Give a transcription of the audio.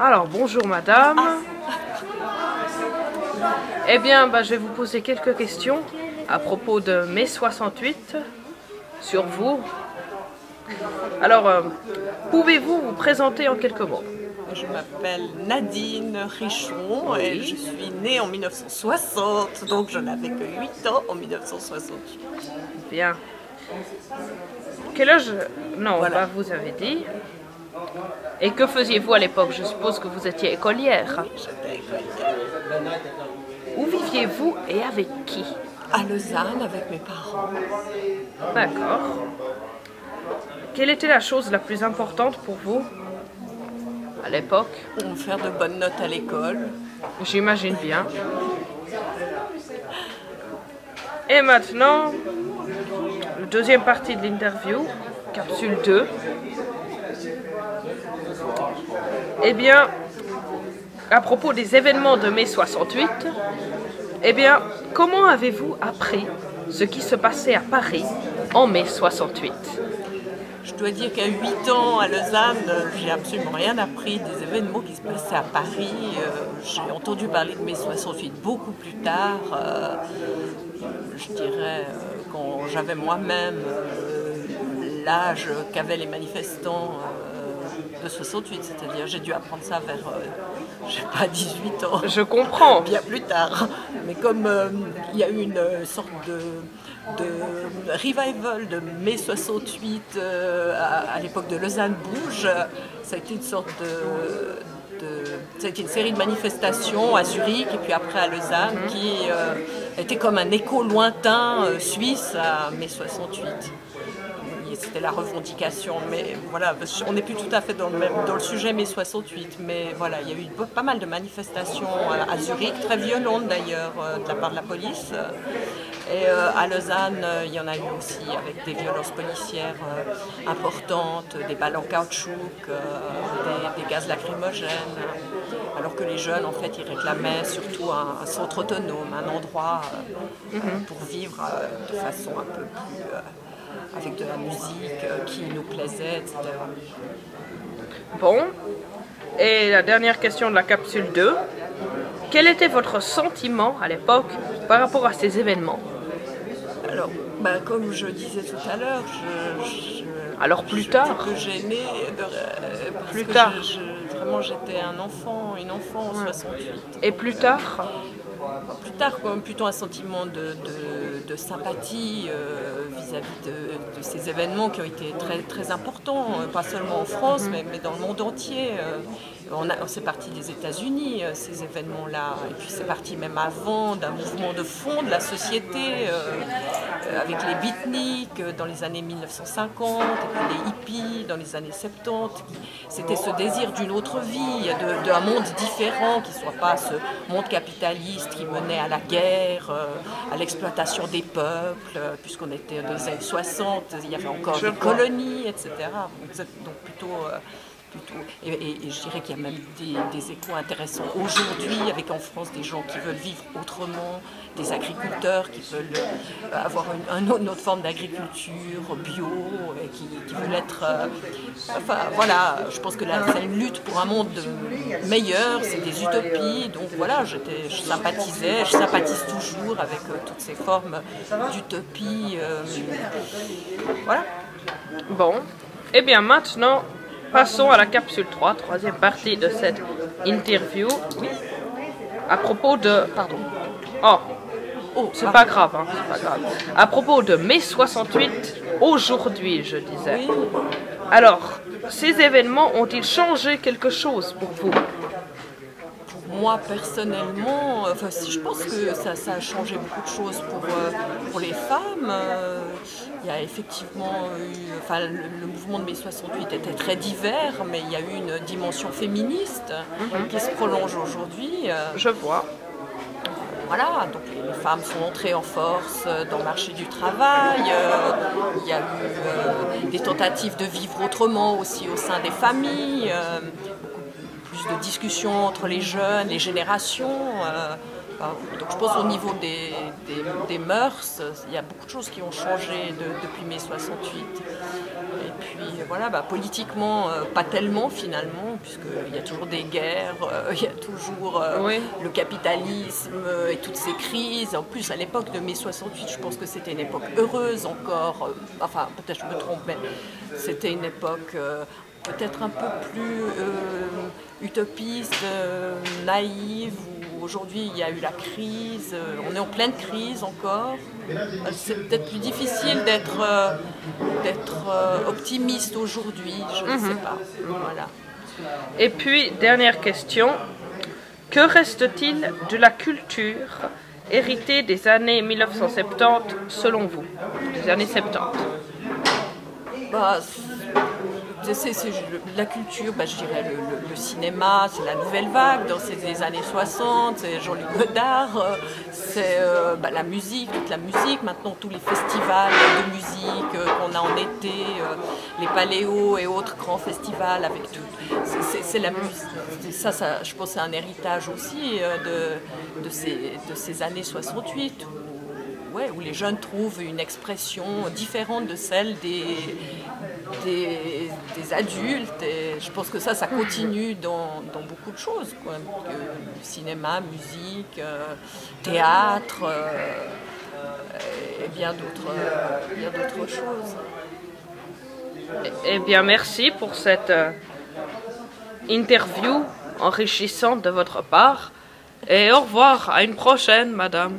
Alors, bonjour madame. Eh bien, bah, je vais vous poser quelques questions à propos de mai 68 sur vous. Alors, euh, pouvez-vous vous présenter en quelques mots? Je m'appelle Nadine Richon et je suis née en 1960, donc je n'avais que 8 ans en 1968. Bien. Quel âge? Non, Voilà. bah, vous avez dit. Et que faisiez-vous à l'époque? Je suppose que vous étiez écolière. Où viviez-vous et avec qui? À Lausanne avec mes parents. D'accord. Quelle était la chose la plus importante pour vous à l'époque? Pour faire de bonnes notes à l'école. J'imagine bien. Et maintenant, la deuxième partie de l'interview, capsule 2. Eh bien, à propos des événements de mai 68, eh bien, comment avez-vous appris ce qui se passait à Paris en mai 68 Je dois dire qu'à 8 ans à Lausanne, j'ai absolument rien appris des événements qui se passaient à Paris. Euh, J'ai entendu parler de mai 68 beaucoup plus tard. euh, je dirais euh, quand j'avais moi-même l'âge qu'avaient les manifestants de 68, c'est-à-dire j'ai dû apprendre ça vers, euh, je sais pas, 18 ans Je comprends. bien plus tard. Mais comme euh, il y a eu une euh, sorte de, de revival de mai 68 euh, à, à l'époque de Lausanne Bouge, ça a été une sorte de, de- ça a été une série de manifestations à Zurich et puis après à Lausanne qui euh, était comme un écho lointain euh, suisse à mai 68 c'était la revendication, mais voilà, qu'on n'est plus tout à fait dans le, même, dans le sujet mai 68, mais voilà, il y a eu pas mal de manifestations à, à Zurich, très violentes d'ailleurs, euh, de la part de la police. Et euh, à Lausanne, euh, il y en a eu aussi avec des violences policières importantes, des balles en caoutchouc, des, des gaz lacrymogènes, alors que les jeunes, en fait, ils réclamaient surtout un, un centre autonome, un endroit euh, pour vivre euh, de façon un peu plus... euh, avec de la musique euh, qui nous plaisait, etc. Bon. Et la dernière question de la capsule 2. Quel était votre sentiment à l'époque par rapport à ces événements? Alors, bah, comme je disais tout à l'heure, je, je- Alors, plus je tard. gênée de- euh, parce Plus que tard. je- vraiment, j'étais un enfant, une enfant en 68. Et plus tard? Plus tard, quand même, plutôt un sentiment de, de- de sympathie euh, vis-à-vis de, de ces événements qui ont été très, très importants, euh, pas seulement en France, mais, mais dans le monde entier. Euh, On, c'est parti des États-Unis, ces événements-là, et puis c'est parti même avant d'un mouvement de fond de la société, avec les beatniks dans les années 1950, et puis les hippies dans les années 70. qui- C'était ce désir d'une autre vie, d'un monde différent, qui ne soit pas ce monde capitaliste qui menait à la guerre, à l'exploitation des peuples, euh, puisqu'on était dans les années 60, il y avait encore des colonies, etc. Donc, plutôt... plutôt- Et, je dirais qu'il y a même des, échos intéressants aujourd'hui, avec en France des gens qui veulent vivre autrement, des agriculteurs qui veulent euh, avoir une, un autre- forme d'agriculture bio, et qui, veulent être... euh, enfin voilà, je pense que là c'est une lutte pour un monde de- meilleur, c'est des utopies, donc voilà, je sympathisais, je sympathise toujours avec euh, toutes ces formes d'utopie. voilà. Bon. Eh bien maintenant, passons à la capsule 3, troisième partie de cette interview. À propos de... Pardon. Oh, Oh, c'est pas grave, hein, c'est pas grave. À propos de mai 68, aujourd'hui, je disais. Oui. Alors, ces événements ont-ils changé quelque chose pour vous? Moi personnellement, enfin, si je pense que ça, ça a changé beaucoup de choses pour, euh, pour les femmes. Euh, Il y a effectivement eu, enfin, le, le mouvement de mai 68 était très divers, mais il y a eu une dimension féministe qui se prolonge aujourd'hui. Euh, Je vois. voilà, donc les femmes sont entrées en force dans le marché du travail. il y a eu des tentatives de vivre autrement aussi au sein des familles. Plus de discussions entre les jeunes, les générations. euh, donc je pense au niveau des, des- des mœurs, il y a beaucoup de choses qui ont changé de- depuis mai 68. Et puis, euh, voilà, bah, politiquement, euh, pas tellement finalement, puisqu'il y a toujours des guerres, il y a toujours le capitalisme et toutes ces crises. En plus, à l'époque de mai 68, je pense que c'était une époque heureuse encore. enfin, peut-être je me trompe, mais c'était une époque peut-être un peu plus utopiste, naïve, aujourd'hui il y a eu la crise, on est en pleine crise encore. C'est peut-être plus difficile d'être d'être optimiste aujourd'hui, je ne sais mhm. pas. Voilà. Et puis, dernière question, que reste-t-il de la culture héritée des années 1970 selon vous? Des années 70 bah, c'est la culture, bah, je dirais le, cinéma, c'est la nouvelle vague dans ces années 60, c'est Jean-Luc Godard, euh, c'est euh, bah, la musique, toute la musique, maintenant tous les festivals de musique euh, qu'on a en été, les paléos et autres grands festivals avec tout. C'est la musique. Ça, je pense c'est un héritage aussi de ces années 68 où les jeunes trouvent une expression différente de celle des, des, adultes. Et je pense que ça, ça continue dans, beaucoup de choses. Quoi. cinéma, musique, euh, théâtre euh, et bien d'autres choses. Eh bien, merci pour cette euh, interview enrichissante de votre part. Et au revoir, à une prochaine, madame.